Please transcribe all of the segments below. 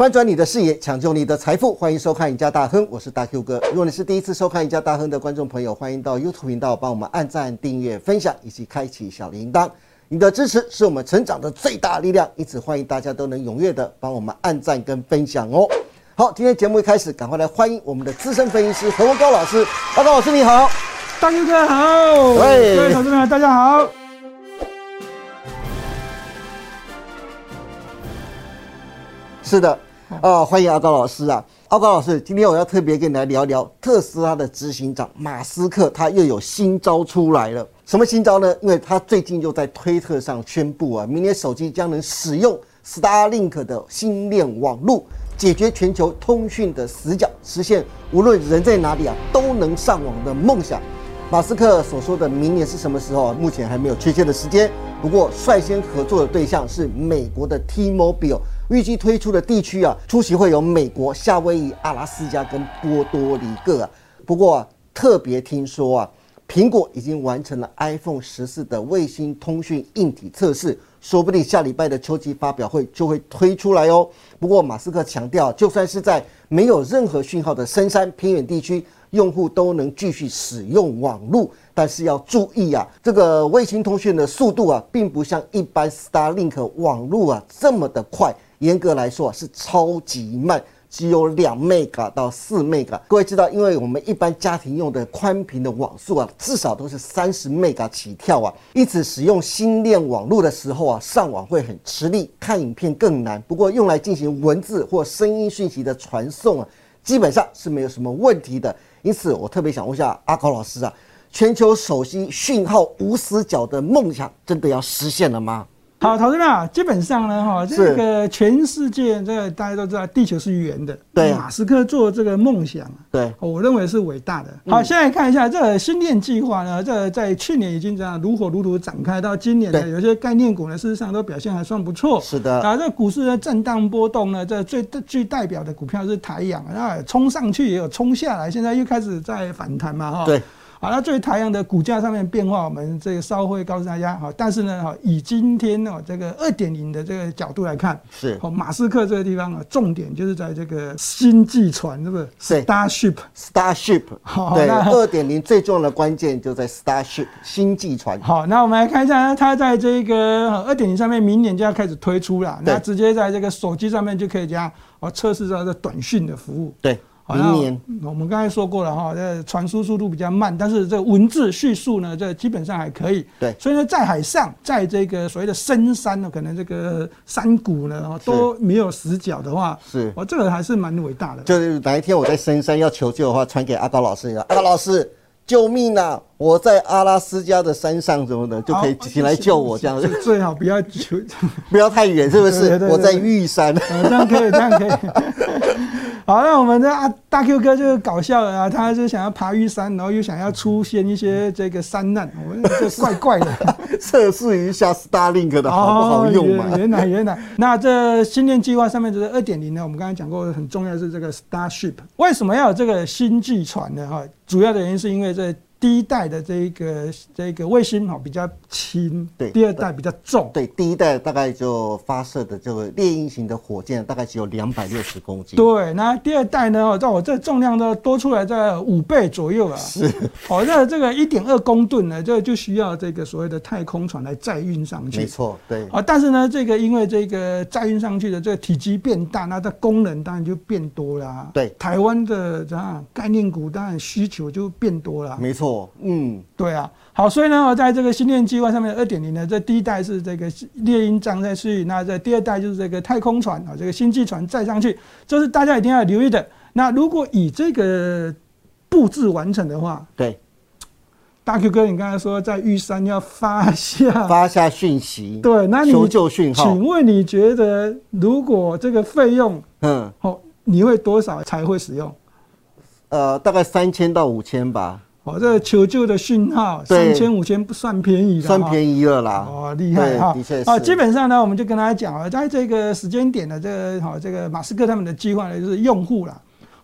翻转你的视野，抢救你的财富，欢迎收看《赢家大亨》，我是大 Q 哥。如果你是第一次收看《赢家大亨》的观众朋友，欢迎到 YouTube 频道帮我们按赞、订阅、分享以及开启小铃铛。你的支持是我们成长的最大力量，因此欢迎大家都能踊跃的帮我们按赞跟分享哦。好，今天节目一开始，赶快来欢迎我们的资深分析师何文高老师。高老师你好，大 Q 哥好，喂各位投资们大家好。是的，啊、欢迎阿高老师啊，阿高老师，今天我要特别跟你来聊聊特斯拉的执行长马斯克，他又有新招出来了。什么新招呢？因为他最近又在推特上宣布啊，明年手机将能使用 Starlink 的星链网络，解决全球通讯的死角，实现无论人在哪里啊都能上网的梦想。马斯克所说的明年是什么时候啊？目前还没有确切的时间。不过，率先合作的对象是美国的 T-Mobile，预计推出的地区啊，出席会有美国、夏威夷、阿拉斯加跟波多黎各啊。不过啊，特别听说啊，苹果已经完成了 iPhone 十四的卫星通讯硬体测试，说不定下礼拜的秋季发表会就会推出来哦。不过，马斯克强调，就算是在没有任何讯号的深山偏远地区，用户都能继续使用网络，但是要注意啊，这个卫星通讯的速度啊，并不像一般 Starlink 网络啊这么的快，严格来说啊是超级慢。只有两 mega 到四 mega，各位知道，因为我们一般家庭用的宽频的网速啊，至少都是三十 mega 起跳啊，因此使用新链网络的时候啊，上网会很吃力，看影片更难。不过用来进行文字或声音讯息的传送啊，基本上是没有什么问题的。因此，我特别想问一下阿高老师啊，全球手机讯号无死角的梦想真的要实现了吗？好，投资人啊，基本上呢，哈，这个全世界这个大家都知道，地球是圆的。对啊马斯克做这个梦想啊，对，我认为是伟大的。好，现在看一下这个星链计划呢，这在去年已经这样如火如荼展开，到今年呢，有些概念股呢，事实上都表现还算不错。是的，啊，这股市的震荡波动呢，这最最代表的股票是台阳，那冲上去也有冲下来，现在又开始在反弹嘛，哈。对。好，那对台阳的股价上面变化，我们这个稍会告诉大家。哈，但是呢，哈，以今天哦这个二点零的这个角度来看，是好，马斯克这个地方啊，重点就是在这个星际船，是不是对？Starship。Starship，对，二点零最重要的关键就在 Starship 星际船。好，那我们来看一下，它在这个二点零上面，明年就要开始推出了。那直接在这个手机上面就可以这样哦测试到这短讯的服务。对，好明年我们刚才说过了哈，这传输速度比较慢，但是这文字叙述呢，这基本上还可以。对所以呢，在海上，在这个所谓的深山呢，可能这个山谷呢哦都没有死角的话，是，我，这个还是蛮伟大的。就是哪一天我在深山要求救的话，传给阿高老师，阿高老师救命啊！我在阿拉斯加的山上什么的，就可以好请来救我，这样子最最好不要求，不要太远，是不是？我在玉山。呃，这样可以，这样可以。好，那我们的啊大 Q 哥就搞笑了啊，他就想要爬玉山，然后又想要出现一些这个山难，我们这怪怪的。测试一下 Starlink 的好不好用嘛哦？原原来原来，那这星链计划上面这个二点零呢，我们刚才讲过，很重要是这个 Starship。为什么要有这个星际船呢？哈，主要的原因是因为这第一代的这一个这个卫星哈比较轻，对第二代比较重。对，第一代大概就发射的这个猎鹰型的火箭，大概只有两百六十公斤。对，那第二代呢？哦，在我这重量呢多出来在五倍左右啊。是，哦，那这个一点二公吨呢，这就需要这个所谓的太空船来载运上去。没错，对，啊，但是呢，这个因为这个载运上去的这个体积变大，那它功能当然就变多啦。对台湾的这样概念股当然需求就变多了。没错，嗯，对啊，好，所以呢，我在这个星链计划上面，二点零呢，这第一代是这个猎鹰站在去，那这第二代就是这个太空船啊，这个星际船载上去，这是大家一定要留意的。那如果以这个布置完成的话，对，大 Q 哥，你刚才说在玉山要发下，发下讯息，对，那你求救讯号。请，问你觉得如果这个费用嗯，哦，你会多少才会使用？呃，大概三千到五千吧，哦，这个求救的讯号三千五千不算便宜的，算。便宜了啦。哦，厉害哈！对的确啊，基本上呢，我们就跟大家讲啊，在这个时间点的这个好，这个马斯克他们的计划呢，就是用户啦。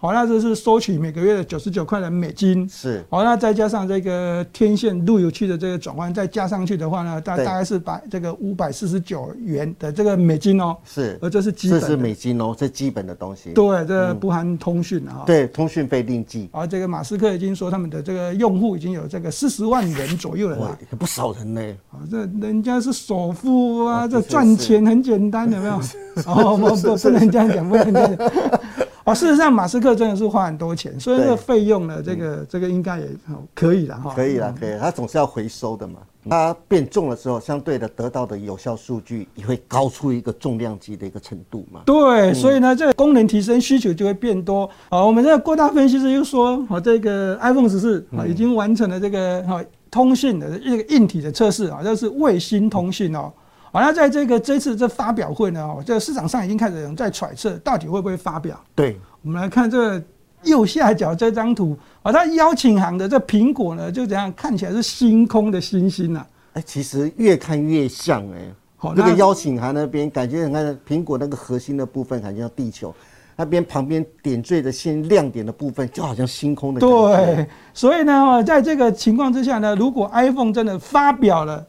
好，那这是收取每个月的九十九块的美金，是，好，那再加上这个天线路由器的这个转换，再加上去的话呢，大大概是把这个五百四十九元的这个美金哦，是，而这是基本，这是美金哦，这基本的东西，对，这不含通讯啊，对，通讯费另计。而这个马斯克已经说他们的这个用户已经有这个四十万人左右了啦，不少人呢，啊，这人家是首富啊，这赚钱很简单，有没有？哦，不不不能这样讲，不能这样讲。哦，事实上，马斯克真的是花很多钱，所以这个费用呢，这个这个应该也可以了哈。可以了，可以，它总是要回收的嘛。它变重了之后，相对的得到的有效数据也会高出一个重量级的一个程度嘛。对，所以呢，这个功能提升需求就会变多。好，我们这个郭大分析师又说，好，这个 iPhone 十四啊已经完成了这个哈通讯的一个硬体的测试啊，这是卫星通讯哦。好，那在这个这次这发表会呢，哦，这个市场上已经开始有人在揣测，到底会不会发表？对，我们来看这右下角这张图，啊，它邀请函的这苹果呢，就怎样看起来是星空的星星呐？哎，其实越看越像哎，好，那个邀请函那边感觉你看苹果那个核心的部分，感觉像地球那边旁边点缀的先亮点的部分，就好像星空的。对，所以呢，在这个情况之下呢，如果 iPhone 真的发表了。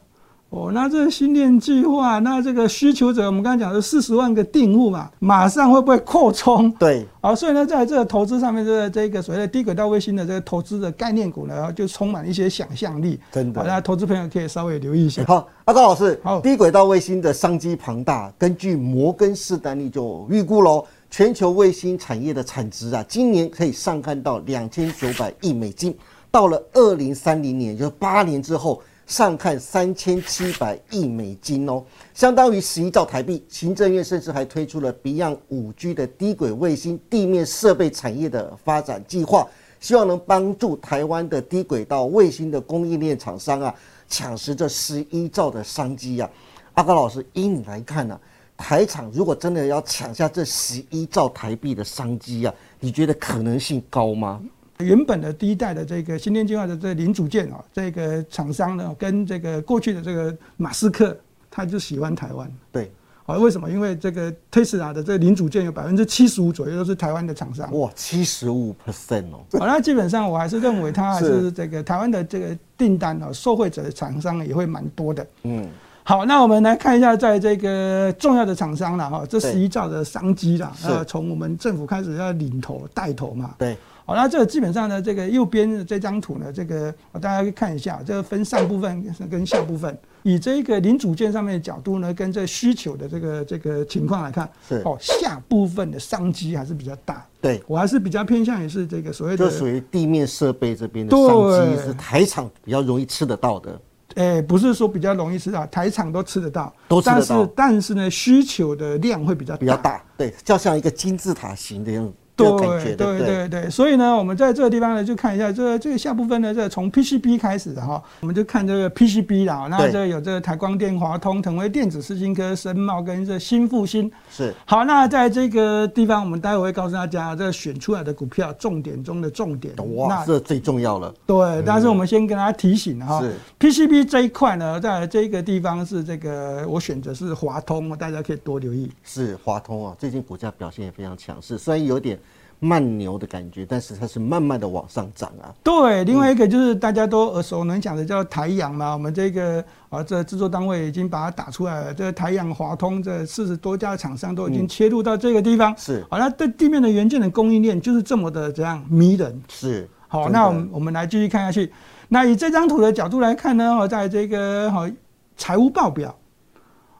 哦，那这个新店计划，那这个需求者，我们刚才讲的四十万个订户嘛，马上会不会扩充？对，好，所以呢，在这个投资上面，这个这个所谓的低轨道卫星的这个投资的概念股呢，就充满一些想象力。真的，好，那投资朋友可以稍微留意一下。好，阿高老师，好，低轨道卫星的商机庞大，根据摩根士丹利就预估喽，全球卫星产业的产值啊，今年可以上看到两千九百亿美金，到了二零三零年，就是八年之后。上看三千七百亿美金哦，相当于十一兆台币。行政院甚至还推出了 Beyond 五 G 的低轨卫星地面设备产业的发展计划，希望能帮助台湾的低轨道卫星的供应链厂商啊，抢食这十一兆的商机啊。阿高老师，依你来看呢，台厂如果真的要抢下这十一兆台币的商机啊，你觉得可能性高吗？原本的第一代的这个新天计划的这零组件啊，这个厂商呢，跟这个过去的这个马斯克，他就喜欢台湾。对，啊，为什么？因为这个特斯拉的这个零组件有百分之七十五左右都是台湾的厂商。哇，七十五 percent 哦。好，那基本上我还是认为它还是这个台湾的这个订单哦，受惠者的厂商也会蛮多的。嗯。好，那我们来看一下，在这个重要的厂商了哈，这十一兆的商机了，呃，从我们政府开始要领头带头嘛。对。好，那这个基本上呢，这个右边这张图呢，这个大家可以看一下，这个分上部分跟下部分，以这个零组件上面的角度呢，跟这需求的这个这个情况来看，是哦，下部分的商机还是比较大。对我还是比较偏向于是这个所谓的，就属于地面设备这边的商机是台厂比较容易吃得到的。哎，不是说比较容易吃到，台厂都吃得到，都吃得到。但是但是呢，需求的量会比较比较大，对，就像一个金字塔型的样子。对对对对，所以呢，我们在这个地方呢，就看一下这个这个下部分呢，这从 PCB 开始的哈，我们就看这个 PCB 啦。那这有这个台光电、华通、腾威电子、世金科、深茂跟这新复兴。是。好，那在这个地方，我们待会会告诉大家，这选出来的股票重点中的重点。哇，这最重要了。对，但是我们先跟大家提醒哈，PCB 这一块呢，在这个地方是这个我选择是华通，大家可以多留意。是华通啊，最近股价表现也非常强势，虽然有点。慢牛的感觉，但是它是慢慢的往上涨啊。对，另外一个就是大家都耳熟能详的叫台阳嘛，我们这个啊，这制作单位已经把它打出来了。这台阳、华通这四十多家厂商都已经切入到这个地方。是，好，那对地面的元件的供应链就是这么的这样迷人。是，好，那我们我们来继续看下去。那以这张图的角度来看呢，在这个好财务报表，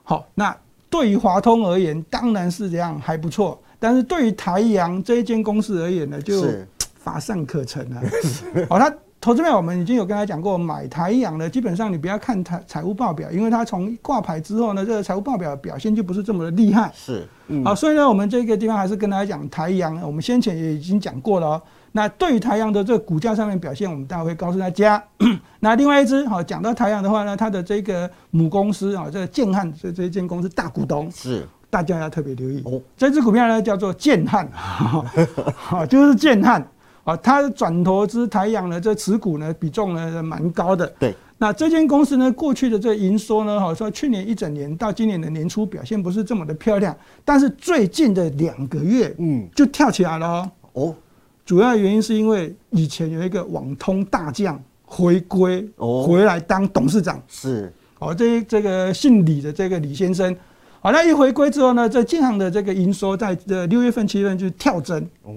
好，那对于华通而言，当然是这样还不错。但是对于台阳这一间公司而言呢，就乏善可陈啊。好，他投资面我们已经有跟他讲过，买台阳呢基本上你不要看财财务报表，因为它从挂牌之后呢，这个财务报表表现就不是这么的厉害。是，好，所以呢，我们这个地方还是跟大家讲台阳，我们先前也已经讲过了哦。那对于台阳的这个股价上面表现，我们待会会告诉大家。那另外一只好讲到台阳的话呢，它的这个母公司啊，这个建汉这这一间公司大股东是。大家要特别留意。哦，这只股票呢叫做建汉，好，就是建汉，啊，它转投资台阳的这持股呢比重呢蛮高的。对，那这间公司呢过去的这营收呢，好说去年一整年到今年的年初表现不是这么的漂亮，但是最近的两个月，嗯，就跳起来了哦。主要原因是因为以前有一个网通大将回归，哦。回来当董事长，是，哦，这这个姓李的这个李先生，好，那一回归之后呢，这建行的这个营收在这六月份、七月份就跳增，哇。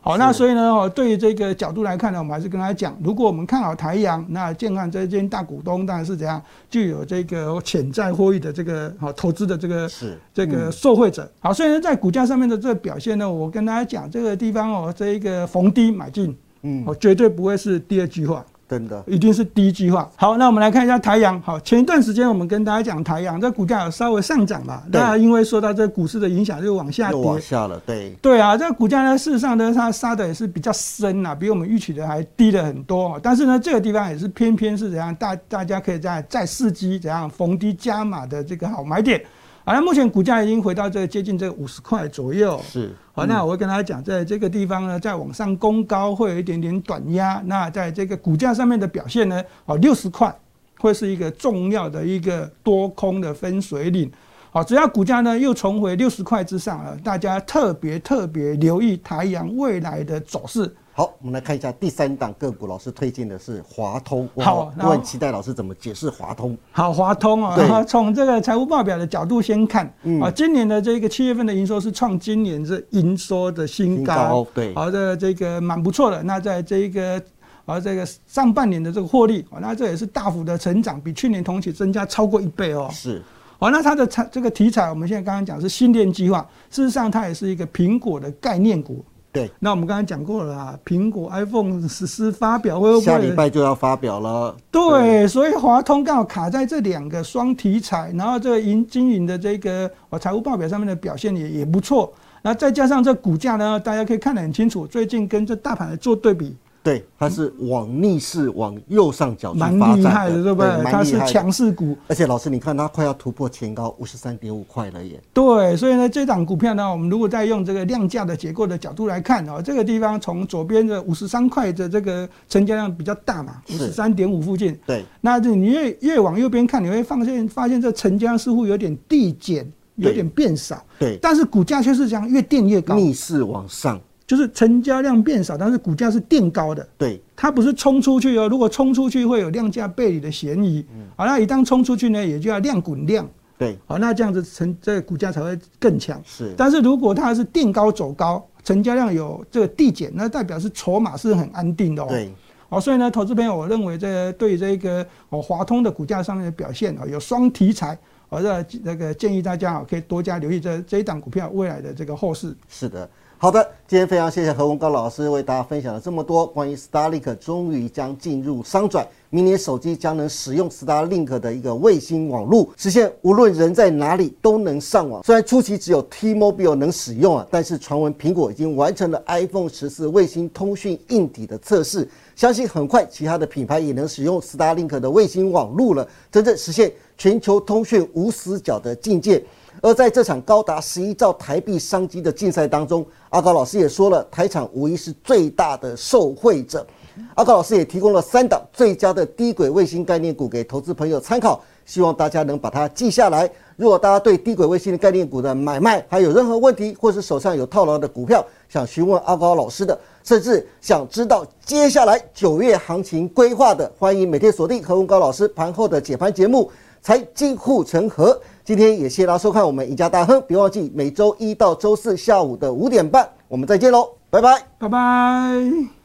好，那所以呢，哦，对于这个角度来看呢，我们还是跟他讲，如果我们看好台阳，那建行这间大股东当然是怎样，就有这个潜在获益的这个好投资的这个是这个受惠者。好，所以呢，在股价上面的这个表现呢，我跟大家讲，这个地方哦，这一个逢低买进，嗯，哦，绝对不会是第二句话。真的一定是第一句话。好，那我们来看一下台阳。好，前一段时间我们跟大家讲台阳，这股价有稍微上涨嘛？那因为受到这股市的影响，就往下跌。往下了，对。对啊，这个股价呢，事实上呢，它杀的也是比较深呐，比我们预期的还低了很多。但是呢，这个地方也是偏偏是怎样，大大家可以在再伺机怎样逢低加码的这个好买点。好，那目前股价已经回到这个接近这个五十块左右。是。好，那我会跟大家讲，在这个地方呢，在往上攻高会有一点点短压。那在这个股价上面的表现呢，哦，六十块会是一个重要的一个多空的分水岭。好，只要股价呢又重回六十块之上了，大家特别特别留意台阳未来的走势。好，我们来看一下第三档个股，老师推荐的是华通。好，我很期待老师怎么解释华通。好，华通啊，从这个财务报表的角度先看，啊，今年的这个七月份的营收是创今年这营收的新高，对，好的，这个蛮不错的。那在这一个啊这个上半年的这个获利，啊，那这也是大幅的成长，比去年同期增加超过一倍哦。是，好，那它的产这个题材，我们现在刚刚讲是新电计划，事实上它也是一个苹果的概念股。对，那我们刚才讲过了啊，苹果 iPhone 十四发表下礼拜就要发表了？对，所以华通刚好卡在这两个双题材，然后这个营经营的这个我财务报表上面的表现也也不错，那再加上这股价呢，大家可以看得很清楚，最近跟这大盘的做对比。对，它是往逆势往右上角去发展的，对不对？它是强势股，而且老师，你看它快要突破前高五十三点五块了耶。对，所以呢，这档股票呢，我们如果再用这个量价的结构的角度来看哦，这个地方从左边的五十三块的这个成交量比较大嘛，五十三点五附近。对，那你越越往右边看，你会发现发现这成交量似乎有点递减，有点变少。对，但是股价却是这样越垫越高，逆势往上。就是成交量变少，但是股价是垫高的。对，它不是冲出去哦。如果冲出去会有量价背离的嫌疑。嗯。好，那一旦冲出去呢，也就要量滚量。对。好，那这样子成这个股价才会更强。是。但是如果它是垫高走高，成交量有这个递减，那代表是筹码是很安定的哦。对。好，所以呢，投资朋友，我认为这对这个哦华通的股价上面的表现啊，有双题材，我这那个建议大家啊，可以多加留意这这一档股票未来的这个后市。是的。好的，今天非常谢谢何文高老师为大家分享了这么多关于 Starlink 终于将进入商转，明年手机将能使用 Starlink 的一个卫星网络，实现无论人在哪里都能上网。虽然初期只有 T-Mobile 能使用啊，但是传闻苹果已经完成了 iPhone 十四卫星通讯硬体的测试，相信很快其他的品牌也能使用 Starlink 的卫星网络了，真正实现全球通讯无死角的境界。而在这场高达十一兆台币商机的竞赛当中，阿高老师也说了，台厂无疑是最大的受惠者。阿高老师也提供了三档最佳的低轨卫星概念股给投资朋友参考，希望大家能把它记下来。如果大家对低轨卫星的概念股的买卖还有任何问题，或是手上有套牢的股票想询问阿高老师的，甚至想知道接下来九月行情规划的，欢迎每天锁定何文高老师盘后的解盘节目《财经护城河》。今天也谢谢大家收看我们赢家大亨，别忘记每周一到周四下午的五点半，我们再见喽，拜拜，拜拜。